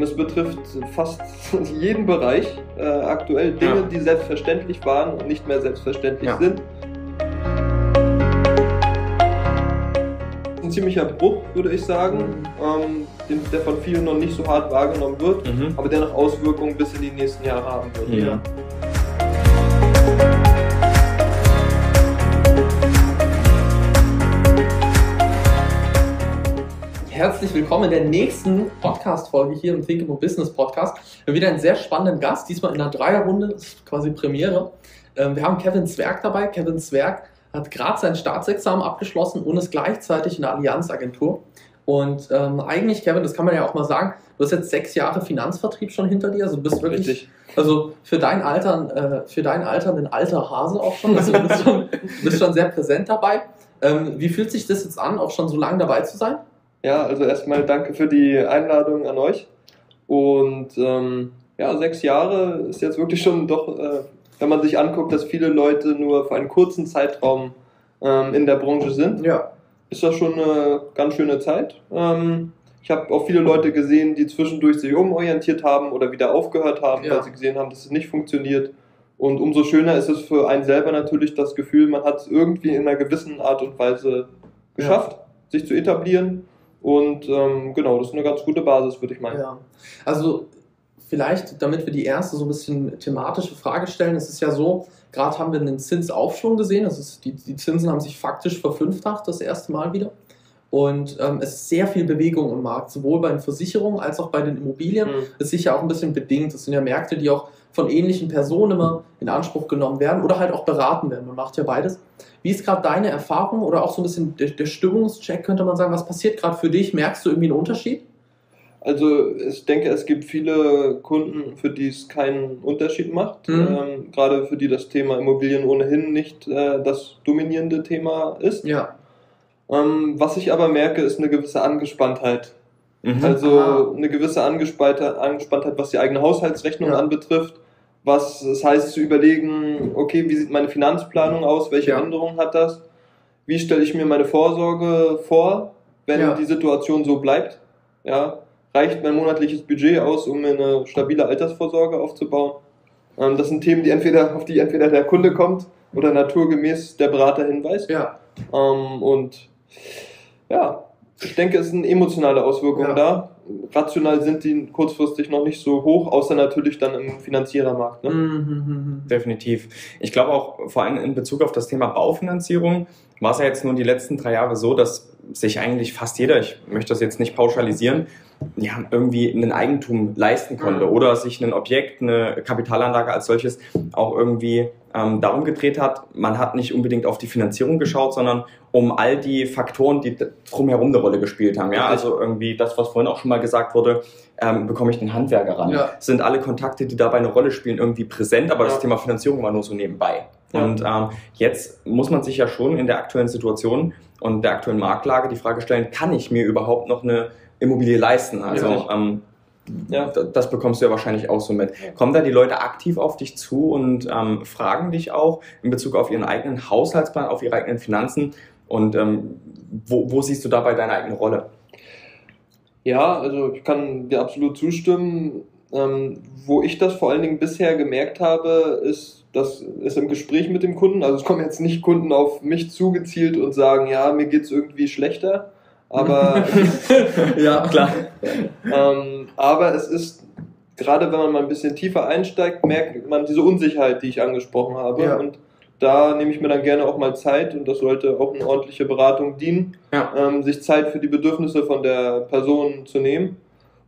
Und es betrifft fast jeden Bereich äh, aktuell Dinge, Ja. die selbstverständlich waren und nicht mehr selbstverständlich Ja. sind. Ein ziemlicher Bruch, würde ich sagen, ähm, den, der von vielen noch nicht so hart wahrgenommen wird, Mhm. aber der noch Auswirkungen bis in die nächsten Jahre haben wird. Ja. Herzlich willkommen in der nächsten Podcast-Folge hier im Thinkable Business Podcast. Wir haben wieder einen sehr spannenden Gast, diesmal in einer Dreierrunde, das ist quasi Premiere. Ähm, Wir haben Kevin Zwerg dabei. Kevin Zwerg hat gerade sein Staatsexamen abgeschlossen und ist gleichzeitig in der Allianzagentur. Und ähm, eigentlich, Kevin, das kann man ja auch mal sagen, du hast jetzt sechs Jahre Finanzvertrieb schon hinter dir, also du bist wirklich, Richtig. also für dein Alter, äh, für dein Alter ein alter Hase auch schon, also du bist schon, bist schon sehr präsent dabei. Ähm, wie fühlt sich das jetzt an, auch schon so lange dabei zu sein? Ja, also erstmal danke für die Einladung an euch. Und ähm, ja, sechs Jahre ist jetzt wirklich schon doch, äh, wenn man sich anguckt, dass viele Leute nur für einen kurzen Zeitraum ähm, in der Branche sind, Ja. ist das schon eine ganz schöne Zeit. Ähm, ich habe auch viele Leute gesehen, die zwischendurch sich umorientiert haben oder wieder aufgehört haben, Ja. weil sie gesehen haben, dass es nicht funktioniert. Und umso schöner ist es für einen selber natürlich das Gefühl, man hat es irgendwie in einer gewissen Art und Weise geschafft, sich zu etablieren. Und ähm, genau, das ist eine ganz gute Basis, würde ich meinen. Ja. Also vielleicht, damit wir die erste so ein bisschen thematische Frage stellen, es ist ja so, gerade haben wir einen Zinsaufschwung gesehen, ist, die, die Zinsen haben sich faktisch verfünffacht das erste Mal wieder. Und ähm, es ist sehr viel Bewegung im Markt, sowohl bei den Versicherungen als auch bei den Immobilien. Mhm. Das ist sicher auch ein bisschen bedingt. Das sind ja Märkte, die auch von ähnlichen Personen immer in Anspruch genommen werden oder halt auch beraten werden. Man macht ja beides. Wie ist gerade deine Erfahrung oder auch so ein bisschen der, der Stimmungscheck, könnte man sagen? Was passiert gerade für dich? Merkst du irgendwie einen Unterschied? Also ich denke, es gibt viele Kunden, für die es keinen Unterschied macht. Mhm. Ähm, gerade für die das Thema Immobilien ohnehin nicht äh, das dominierende Thema ist. Ja. Ähm, was ich aber merke, ist eine gewisse Angespanntheit. Mhm. Also Aha. eine gewisse Angespanntheit, was die eigene Haushaltsrechnung Ja. anbetrifft. Was es heißt zu überlegen, okay, wie sieht meine Finanzplanung aus, welche Ja. Änderungen hat das, wie stelle ich mir meine Vorsorge vor, wenn Ja. die Situation so bleibt. Ja, reicht mein monatliches Budget aus, um mir eine stabile Altersvorsorge aufzubauen? Ähm, das sind Themen, die entweder, auf die entweder der Kunde kommt oder naturgemäß der Berater hinweist. Ja. Ähm, und ja, ich denke, es sind emotionale Auswirkungen Ja. da. Rational sind die kurzfristig noch nicht so hoch, außer natürlich dann im Finanzierermarkt. Ne? Mhm. Definitiv. Ich glaube auch vor allem in Bezug auf das Thema Baufinanzierung war es ja jetzt nur die letzten drei Jahre so, dass sich eigentlich fast jeder, ich möchte das jetzt nicht pauschalisieren, ja, irgendwie ein Eigentum leisten konnte Mhm. oder sich ein Objekt, eine Kapitalanlage als solches auch irgendwie ähm, darum gedreht hat. Man hat nicht unbedingt auf die Finanzierung geschaut, sondern um all die Faktoren, die drumherum eine Rolle gespielt haben. Ja, also irgendwie das, was vorhin auch schon mal gesagt wurde, ähm, bekomme ich den Handwerker ran? Ja. Sind alle Kontakte, die dabei eine Rolle spielen, irgendwie präsent, aber Ja. das Thema Finanzierung war nur so nebenbei. Ja. Und ähm, jetzt muss man sich ja schon in der aktuellen Situation und der aktuellen Marktlage die Frage stellen, kann ich mir überhaupt noch eine Immobilie leisten? Also ähm, Ja. das bekommst du ja wahrscheinlich auch so mit. Kommen da die Leute aktiv auf dich zu und ähm, fragen dich auch in Bezug auf ihren eigenen Haushaltsplan, auf ihre eigenen Finanzen? Und ähm, wo, wo siehst du dabei deine eigene Rolle? Ja, also ich kann dir absolut zustimmen. Ähm, wo ich das vor allen Dingen bisher gemerkt habe, ist, das ist im Gespräch mit dem Kunden. Also es kommen jetzt nicht Kunden auf mich zugezielt und sagen, ja, mir geht's irgendwie schlechter. Aber ja, Klar. Ähm, aber es ist, gerade wenn man mal ein bisschen tiefer einsteigt, merkt man diese Unsicherheit, die ich angesprochen habe. Ja. Und da nehme ich mir dann gerne auch mal Zeit und das sollte auch eine ordentliche Beratung dienen, Ja. ähm, sich Zeit für die Bedürfnisse von der Person zu nehmen.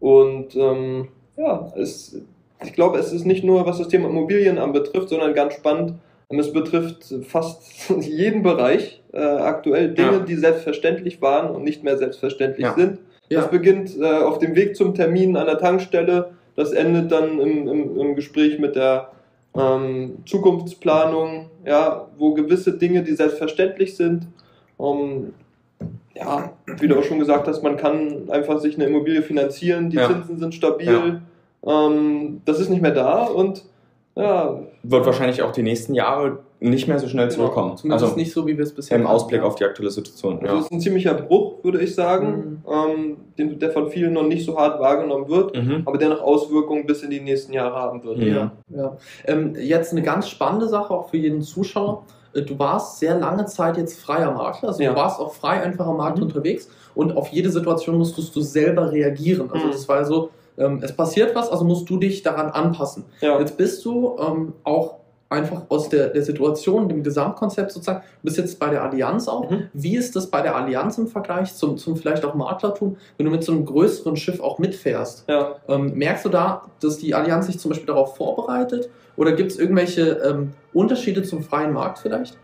Und ähm, ja, es, ich glaube, es ist nicht nur, was das Thema Immobilien anbetrifft, sondern ganz spannend. Es betrifft fast jeden Bereich äh, aktuell Dinge, Ja. die selbstverständlich waren und nicht mehr selbstverständlich Ja. sind. Das ja. beginnt äh, auf dem Weg zum Termin an der Tankstelle. Das endet dann im, im, im Gespräch mit der ähm, Zukunftsplanung, ja, wo gewisse Dinge, die selbstverständlich sind, ähm, ja, wie du auch schon gesagt hast, man kann einfach sich eine Immobilie finanzieren, die Ja. Zinsen sind stabil, ähm, das ist nicht mehr da und ja, Wird wahrscheinlich auch die nächsten Jahre nicht mehr so schnell zurückkommen. Zumindest also nicht so, wie wir es bisher im Ausblick ja. auf die aktuelle Situation. Also Ja. das ist ein ziemlicher Bruch, würde ich sagen, ähm, den, der von vielen noch nicht so hart wahrgenommen wird, Mhm. aber der noch Auswirkungen bis in die nächsten Jahre haben wird. Mhm. Ja, ja. Ähm, jetzt eine ganz spannende Sache auch für jeden Zuschauer. Äh, Du warst sehr lange Zeit jetzt freier Makler, also Ja. du warst auch frei einfach am Markt Mhm. unterwegs und auf jede Situation musstest du selber reagieren. Also Mhm. das war so, ähm, es passiert was, also musst du dich daran anpassen. Ja. Jetzt bist du ähm, auch einfach aus der, der Situation, dem Gesamtkonzept sozusagen, du bist jetzt bei der Allianz auch. Mhm. Wie ist das bei der Allianz im Vergleich zum, zum vielleicht auch Maklertum, wenn du mit so einem größeren Schiff auch mitfährst? Ja. Ähm, merkst du da, dass die Allianz sich zum Beispiel darauf vorbereitet? Oder gibt es irgendwelche ähm, Unterschiede zum freien Markt vielleicht?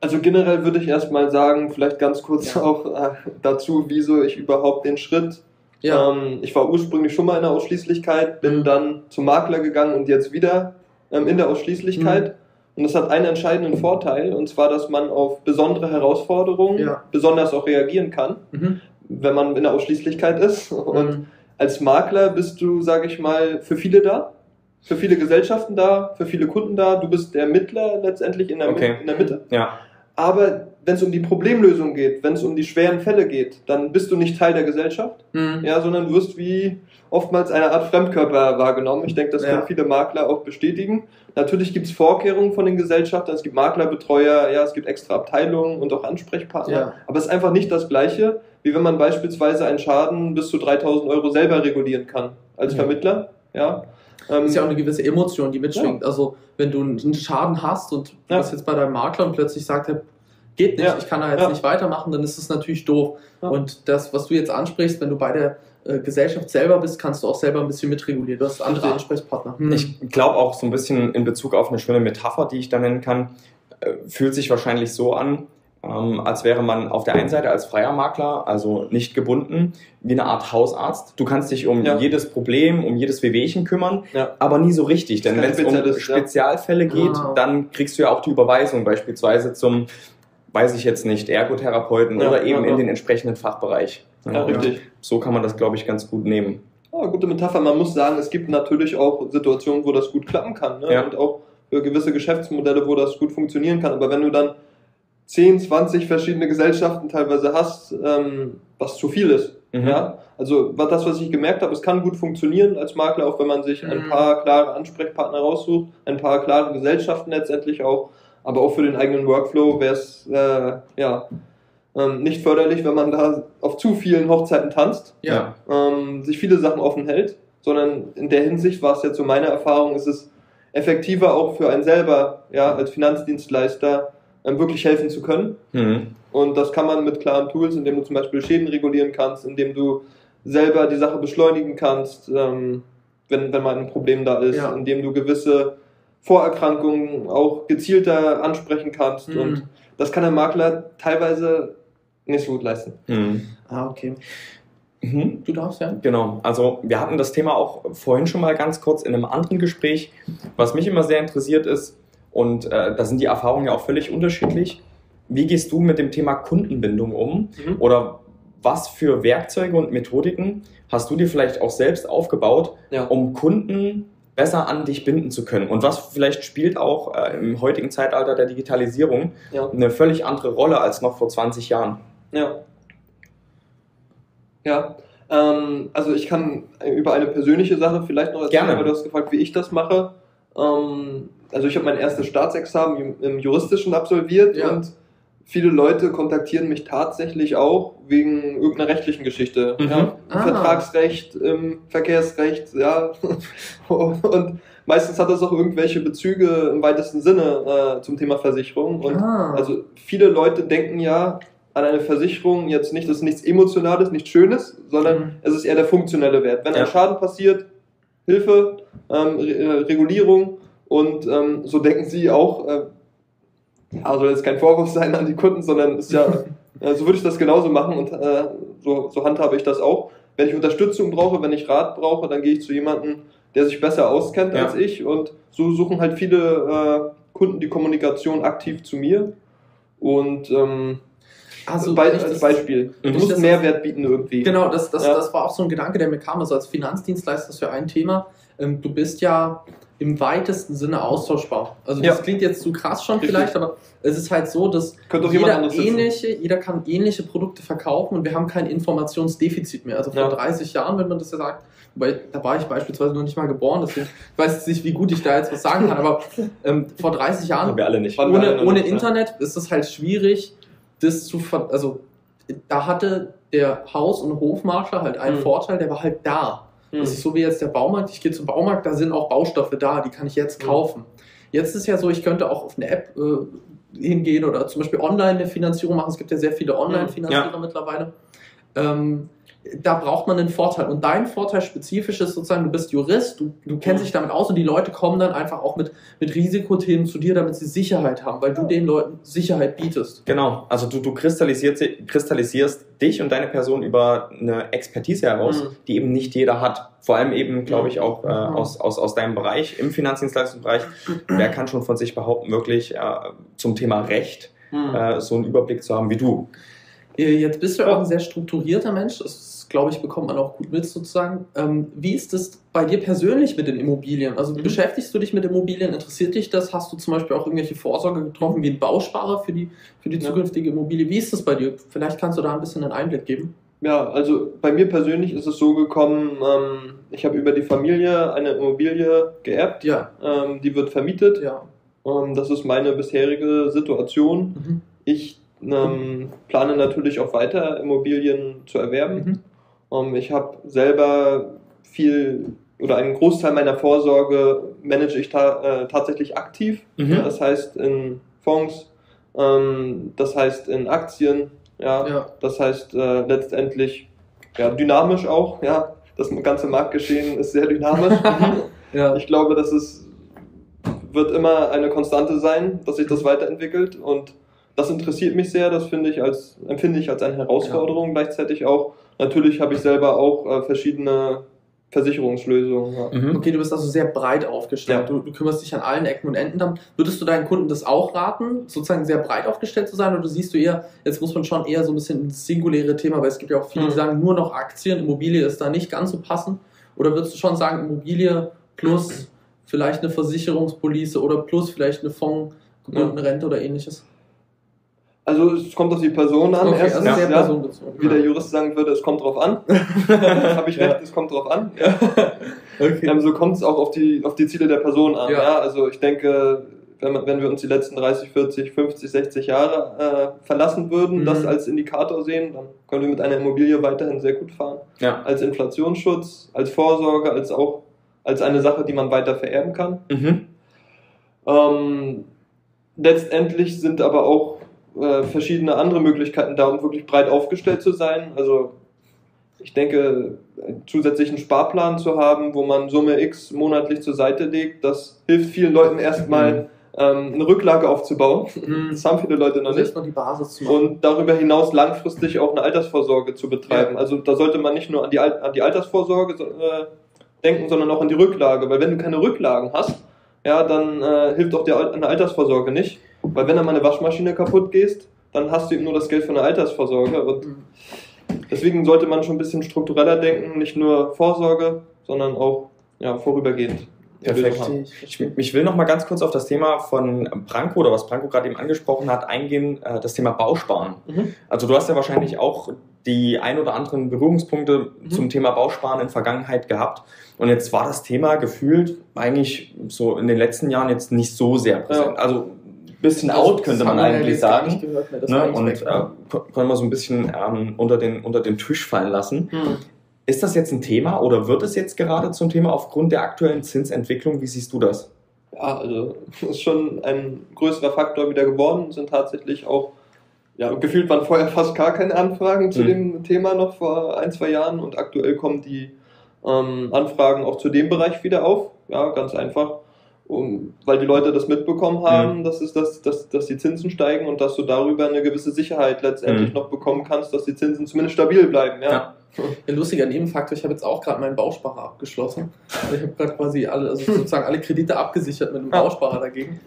Also generell würde ich erstmal sagen, vielleicht ganz kurz Ja. auch äh, dazu, wieso ich überhaupt den Schritt. Ähm, ich war ursprünglich schon mal in der Ausschließlichkeit, bin Mhm. dann zum Makler gegangen und jetzt wieder ähm, in der Ausschließlichkeit. Und das hat einen entscheidenden Vorteil, und zwar, dass man auf besondere Herausforderungen Ja. besonders auch reagieren kann, Mhm. wenn man in der Ausschließlichkeit ist. Und Mhm. als Makler bist du, sage ich mal, für viele da, für viele Gesellschaften da, für viele Kunden da. Du bist der Mittler letztendlich in der, Okay. in der Mitte. ja. Aber wenn es um die Problemlösung geht, wenn es um die schweren Fälle geht, dann bist du nicht Teil der Gesellschaft, Mhm. ja, sondern wirst wie oftmals eine Art Fremdkörper wahrgenommen. Ich denke, das Ja. können viele Makler auch bestätigen. Natürlich gibt es Vorkehrungen von den Gesellschaften, es gibt Maklerbetreuer, ja, es gibt extra Abteilungen und auch Ansprechpartner. Ja. Aber es ist einfach nicht das Gleiche, wie wenn man beispielsweise einen Schaden bis zu 3000 Euro selber regulieren kann als Ja. Vermittler. Ja. Ähm, Das ist ja auch eine gewisse Emotion, die mitschwingt. Also, wenn du einen Schaden hast und du Ja. bist jetzt bei deinem Makler und plötzlich sagt er, geht nicht, Ja. ich kann da jetzt Ja. nicht weitermachen, dann ist es natürlich doof. Ja. Und das, was du jetzt ansprichst, wenn du bei der äh, Gesellschaft selber bist, kannst du auch selber ein bisschen mitregulieren. Du hast andere. Ansprechpartner. Hm. Ich glaube auch so ein bisschen in Bezug auf eine schöne Metapher, die ich da nennen kann, äh, fühlt sich wahrscheinlich so an, ähm, als wäre man auf der einen Seite als freier Makler, also nicht gebunden, wie eine Art Hausarzt. Du kannst dich um Ja. jedes Problem, um jedes Wehwehchen kümmern, Ja. aber nie so richtig. Denn wenn es um Spezialist, ja. Spezialfälle geht, Ah. dann kriegst du ja auch die Überweisung beispielsweise zum, weiß ich jetzt nicht, Ergotherapeuten Ja, oder eben ja, ja. in den entsprechenden Fachbereich. ja, richtig. So kann man das, glaube ich, ganz gut nehmen. Ja, gute Metapher. Man muss sagen, es gibt natürlich auch Situationen, wo das gut klappen kann. Ne? Ja. Und auch für gewisse Geschäftsmodelle, wo das gut funktionieren kann. Aber wenn du dann 10, 20 verschiedene Gesellschaften teilweise hast, ähm, was zu viel ist. Mhm. Ja? Also was- das, was ich gemerkt habe, es kann gut funktionieren als Makler, auch wenn man sich ein Mhm. paar klare Ansprechpartner raussucht, ein paar klare Gesellschaften letztendlich auch. Aber auch für den eigenen Workflow wäre es äh, ja, ähm, nicht förderlich, wenn man da auf zu vielen Hochzeiten tanzt ja. ähm, sich viele Sachen offen hält, sondern in der Hinsicht war es jetzt so meine Erfahrung, ist es effektiver auch für einen selber, ja, als Finanzdienstleister ähm, wirklich helfen zu können. Mhm. Und das kann man mit klaren Tools, indem du zum Beispiel Schäden regulieren kannst, indem du selber die Sache beschleunigen kannst, ähm, wenn, wenn mal ein Problem da ist, Ja. indem du gewisse Vorerkrankungen auch gezielter ansprechen kannst. Mhm. Und das kann der Makler teilweise nicht so gut leisten. Mhm. Ah, okay. Mhm. Du darfst ja. Genau, also wir hatten das Thema auch vorhin schon mal ganz kurz in einem anderen Gespräch. Was mich immer sehr interessiert ist, und äh, da sind die Erfahrungen ja auch völlig unterschiedlich, wie gehst du mit dem Thema Kundenbindung um? Mhm. Oder was für Werkzeuge und Methodiken hast du dir vielleicht auch selbst aufgebaut, Ja. um Kunden besser an dich binden zu können? Und was vielleicht spielt auch äh, im heutigen Zeitalter der Digitalisierung Ja. eine völlig andere Rolle als noch vor 20 Jahren? Ja. Ja. Ähm, also ich kann über eine persönliche Sache vielleicht noch erzählen, Gerne. weil du hast gefragt, wie ich das mache. Ähm, also ich habe mein erstes Staatsexamen im, Juristischen absolviert Ja. und viele Leute kontaktieren mich tatsächlich auch wegen irgendeiner rechtlichen Geschichte. Mhm. Ja, Ah. Vertragsrecht, im Verkehrsrecht, ja. und meistens hat das auch irgendwelche Bezüge im weitesten Sinne äh, zum Thema Versicherung. Und ah. also viele Leute denken ja an eine Versicherung jetzt nicht, das ist nichts Emotionales, nichts Schönes, sondern Mhm. es ist eher der funktionelle Wert. Wenn Ja. ein Schaden passiert, Hilfe, ähm, Re äh, Regulierung und ähm, so denken sie auch, äh, ja, soll jetzt kein Vorwurf sein an die Kunden, sondern ist ja, so würde ich das genauso machen und äh, so, so handhabe ich das auch. Wenn ich Unterstützung brauche, wenn ich Rat brauche, dann gehe ich zu jemandem, der sich besser auskennt Ja. als ich und so suchen halt viele äh, Kunden die Kommunikation aktiv zu mir und ähm, also, Be als das- Beispiel. Du musst Das- Mehrwert bieten irgendwie. Genau, das, das, Ja. das war auch so ein Gedanke, der mir kam. Also als Finanzdienstleister ist ja ein Thema. Ähm, du bist ja im weitesten Sinne austauschbar. Also Ja. das klingt jetzt zu krass schon Richtig. vielleicht, aber es ist halt so, dass jeder, ähnliche, jeder kann ähnliche Produkte verkaufen und wir haben kein Informationsdefizit mehr. Also vor Ja. 30 Jahren, wenn man das ja sagt, wobei da war ich beispielsweise noch nicht mal geboren, deswegen ich weiß jetzt nicht, wie gut ich da jetzt was sagen kann, aber ähm, vor 30 Jahren Haben wir alle nicht. Wann- wir alle ohne, ohne nicht, ja. Internet ist es halt schwierig, das zu ver also da hatte der Haus- und Hofmakler halt einen Mhm. Vorteil, der war halt da. Hm. Das ist so wie jetzt der Baumarkt. Ich gehe zum Baumarkt, da sind auch Baustoffe da, die kann ich jetzt Mhm. kaufen. Jetzt ist ja so, ich könnte auch auf eine App äh, hingehen oder zum Beispiel online eine Finanzierung machen. Es gibt ja sehr viele Online-Finanzierer mittlerweile. Ähm, da braucht man einen Vorteil. Und dein Vorteil spezifisch ist sozusagen, du bist Jurist, du, du kennst Mhm. dich damit aus und die Leute kommen dann einfach auch mit, mit Risikothemen zu dir, damit sie Sicherheit haben, weil du den Leuten Sicherheit bietest. Genau, also du, du kristallisierst, kristallisierst dich und deine Person über eine Expertise heraus, Mhm. die eben nicht jeder hat. Vor allem eben, glaube ich, auch äh, Mhm. aus, aus, aus deinem Bereich, im Finanzdienstleistungsbereich. Wer kann schon von sich behaupten, wirklich äh, zum Thema Recht Hm. äh, so einen Überblick zu haben wie du? Äh, Jetzt bist du auch ein sehr strukturierter Mensch. Das, glaube ich, bekommt man auch gut mit sozusagen. Ähm, wie ist es bei dir persönlich mit den Immobilien? Also Mhm. beschäftigst du dich mit Immobilien? Interessiert dich das? Hast du zum Beispiel auch irgendwelche Vorsorge getroffen, wie ein Bausparer für die, für die zukünftige Immobilie? Wie ist das bei dir? Vielleicht kannst du da ein bisschen einen Einblick geben. Ja, also bei mir persönlich ist es so gekommen, ähm, ich habe über die Familie eine Immobilie geerbt, Ja, ähm, die wird vermietet. ja. Ähm, das ist meine bisherige Situation. Mhm. Ich ähm, plane natürlich auch weiter Immobilien zu erwerben. Mhm. Ähm, ich habe selber viel oder einen Großteil meiner Vorsorge manage ich ta äh, tatsächlich aktiv. Mhm. Das heißt in Fonds, ähm, das heißt in Aktien, ja, Ja. das heißt äh, letztendlich ja, dynamisch auch, ja. Das ganze Marktgeschehen ist sehr dynamisch. Ja. Ich glaube, dass es wird immer eine Konstante sein, dass sich das weiterentwickelt und das interessiert mich sehr, das finde ich als, empfinde ich als eine Herausforderung gleichzeitig auch. Natürlich habe ich selber auch äh, verschiedene Versicherungslösungen. Ja. Mhm. Okay, du bist also sehr breit aufgestellt. Ja. Du, du kümmerst dich an allen Ecken und Enden. Dann würdest du deinen Kunden das auch raten, sozusagen sehr breit aufgestellt zu sein? Oder siehst du eher, jetzt muss man schon eher so ein bisschen ins singuläre Thema, weil es gibt ja auch viele, die Mhm. sagen, nur noch Aktien, Immobilie ist da nicht ganz so passend. Oder würdest du schon sagen, Immobilie plus vielleicht eine Versicherungspolice oder plus vielleicht eine fondgebundene Rente oder ähnliches? Also es kommt auf die Person an. Okay, Erstens, also ja, personenbezogen. wie der Jurist sagen würde, es kommt drauf an. habe ich recht, Ja. es kommt drauf an. Okay. Ähm, so kommt es auch auf die, auf die Ziele der Person an. Ja. Ja. Also ich denke, wenn, man, wenn wir uns die letzten 30, 40, 50, 60 Jahre äh, verlassen würden, Mhm. das als Indikator sehen, dann können wir mit einer Immobilie weiterhin sehr gut fahren. Ja. Als Inflationsschutz, als Vorsorge, als auch als eine Sache, die man weiter vererben kann. Mhm. Ähm, letztendlich sind aber auch äh, verschiedene andere Möglichkeiten da, um wirklich breit aufgestellt zu sein. Also ich denke, einen zusätzlichen Sparplan zu haben, wo man Summe X monatlich zur Seite legt, das hilft vielen Leuten erstmal ähm, eine Rücklage aufzubauen. Mhm. Das haben viele Leute noch Also nicht. die Basis zu. Und darüber hinaus langfristig auch eine Altersvorsorge zu betreiben. Also da sollte man nicht nur an die, Al- an die Altersvorsorge so- äh, denken, sondern auch an die Rücklage. Weil wenn du keine Rücklagen hast, ja, dann äh, hilft auch die eine Altersvorsorge nicht. Weil wenn dann mal eine Waschmaschine kaputt gehst, dann hast du eben nur das Geld für eine Altersvorsorge. Und deswegen sollte man schon ein bisschen struktureller denken, nicht nur Vorsorge, sondern auch ja, vorübergehend. Perfekt. Ich, ich will noch mal ganz kurz auf das Thema von Branko oder was Branko gerade eben angesprochen hat, eingehen, äh, das Thema Bausparen. Mhm. Also du hast ja wahrscheinlich auch die ein oder anderen Berührungspunkte Mhm. zum Thema Bausparen in Vergangenheit gehabt. Und jetzt war das Thema gefühlt eigentlich so in den letzten Jahren jetzt nicht so sehr präsent. Ja. Also bisschen out könnte man eigentlich sagen. gehört. Das Ne? eigentlich Und weg. äh, können wir so ein bisschen ähm, unter, den, unter den Tisch fallen lassen. Hm. Ist das jetzt ein Thema oder wird es jetzt gerade zum Thema aufgrund der aktuellen Zinsentwicklung? Wie siehst du das? Ja, also das ist schon ein größerer Faktor wieder geworden. Sind tatsächlich auch, ja, gefühlt waren vorher fast gar keine Anfragen zu Mhm. dem Thema noch vor ein, zwei Jahren und aktuell kommen die ähm, Anfragen auch zu dem Bereich wieder auf. Ja, ganz einfach. Um, weil die Leute das mitbekommen haben, dass, es das, dass, dass die Zinsen steigen und dass du darüber eine gewisse Sicherheit letztendlich Mhm. noch bekommen kannst, dass die Zinsen zumindest stabil bleiben. Ja. Ja. Ein lustiger Nebenfaktor, ich habe jetzt auch gerade meinen Bausparer abgeschlossen. Also Ich habe gerade quasi alle, also sozusagen alle Kredite abgesichert mit einem. Bausparer dagegen.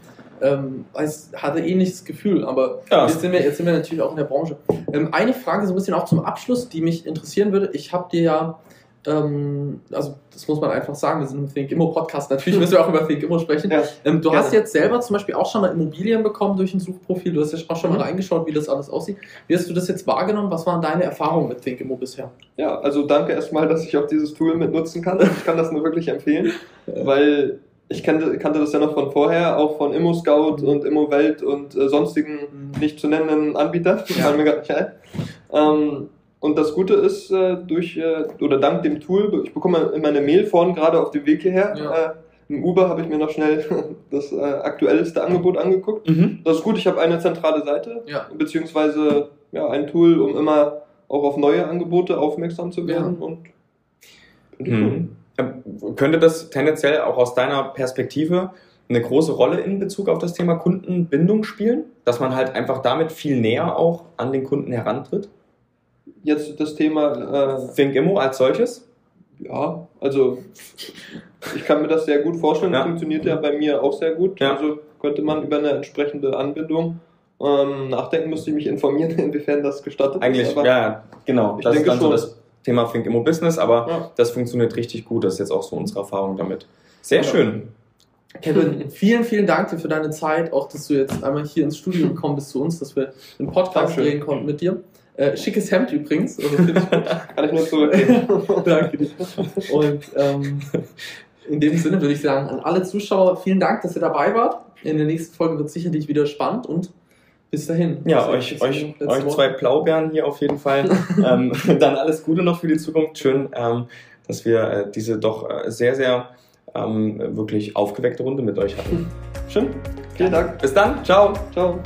Ähm, es hatte ähnliches Gefühl, aber Ja. jetzt, sind wir, jetzt sind wir natürlich auch in der Branche. Ähm, eine Frage so ein bisschen auch zum Abschluss, die mich interessieren würde. Ich habe dir ja Ähm, also das muss man einfach sagen, wir sind im Think Immo Podcast, natürlich müssen wir auch über Think Immo sprechen. Ja, Ähm, du gerne. hast jetzt selber zum Beispiel auch schon mal Immobilien bekommen durch ein Suchprofil, du hast ja auch schon mal Mhm. reingeschaut, wie das alles aussieht. Wie hast du das jetzt wahrgenommen? Was waren deine Erfahrungen mit Think Immo bisher? Ja, also danke erstmal, dass ich auch dieses Tool mit nutzen kann. Ich kann das nur wirklich empfehlen, weil ich kannte, kannte das ja noch von vorher, auch von ImmoScout und ImmoWelt und äh, sonstigen nicht zu nennenden Anbietern. Ja. Fallen mir gerade nicht ein. Ähm, und das Gute ist, äh, durch äh, oder dank dem Tool, ich bekomme immer eine Mail vorhin gerade auf dem Weg hierher. Ja. Äh, Im Uber habe ich mir noch schnell das aktuellste Angebot angeguckt. Mhm. Das ist gut, ich habe eine zentrale Seite, Ja. beziehungsweise ja, ein Tool, um immer auch auf neue Angebote aufmerksam zu werden. Und ich gut. Mhm. Ähm, Könnte das tendenziell auch aus deiner Perspektive eine große Rolle in Bezug auf das Thema Kundenbindung spielen? Dass man halt einfach damit viel näher auch an den Kunden herantritt? Jetzt das Thema, Think Immo als solches? äh, ja, also ich kann mir das sehr gut vorstellen, Ja. funktioniert ja bei mir auch sehr gut. Ja. Also könnte man über eine entsprechende Anbindung ähm, nachdenken, müsste ich mich informieren, inwiefern das gestattet Eigentlich, ist. aber- ja, genau. Ich Das ist denke dann so schon. das Thema Think Immo Business, aber Ja. das funktioniert richtig gut. Das ist jetzt auch so unsere Erfahrung damit. Sehr Ja. schön. Kevin, vielen, vielen Dank dir für deine Zeit, auch dass du jetzt einmal hier ins Studio gekommen bist zu uns, dass wir einen Podcast Dankeschön. drehen konnten mit dir. Äh, schickes Hemd übrigens. Also finde ich gut. Kann ich nur zurückgeben. Danke dir. Und ähm, in dem Sinne würde ich sagen, an alle Zuschauer, vielen Dank, dass ihr dabei wart. In der nächsten Folge wird sicherlich wieder spannend und bis dahin. Ja, Also, euch, euch, euch zwei Blaubeeren hier auf jeden Fall. ähm, dann alles Gute noch für die Zukunft. Schön, ähm, dass wir äh, diese doch äh, sehr, sehr ähm, wirklich aufgeweckte Runde mit euch hatten. Schön. Vielen Dank. Bis dann. Ciao. Ciao.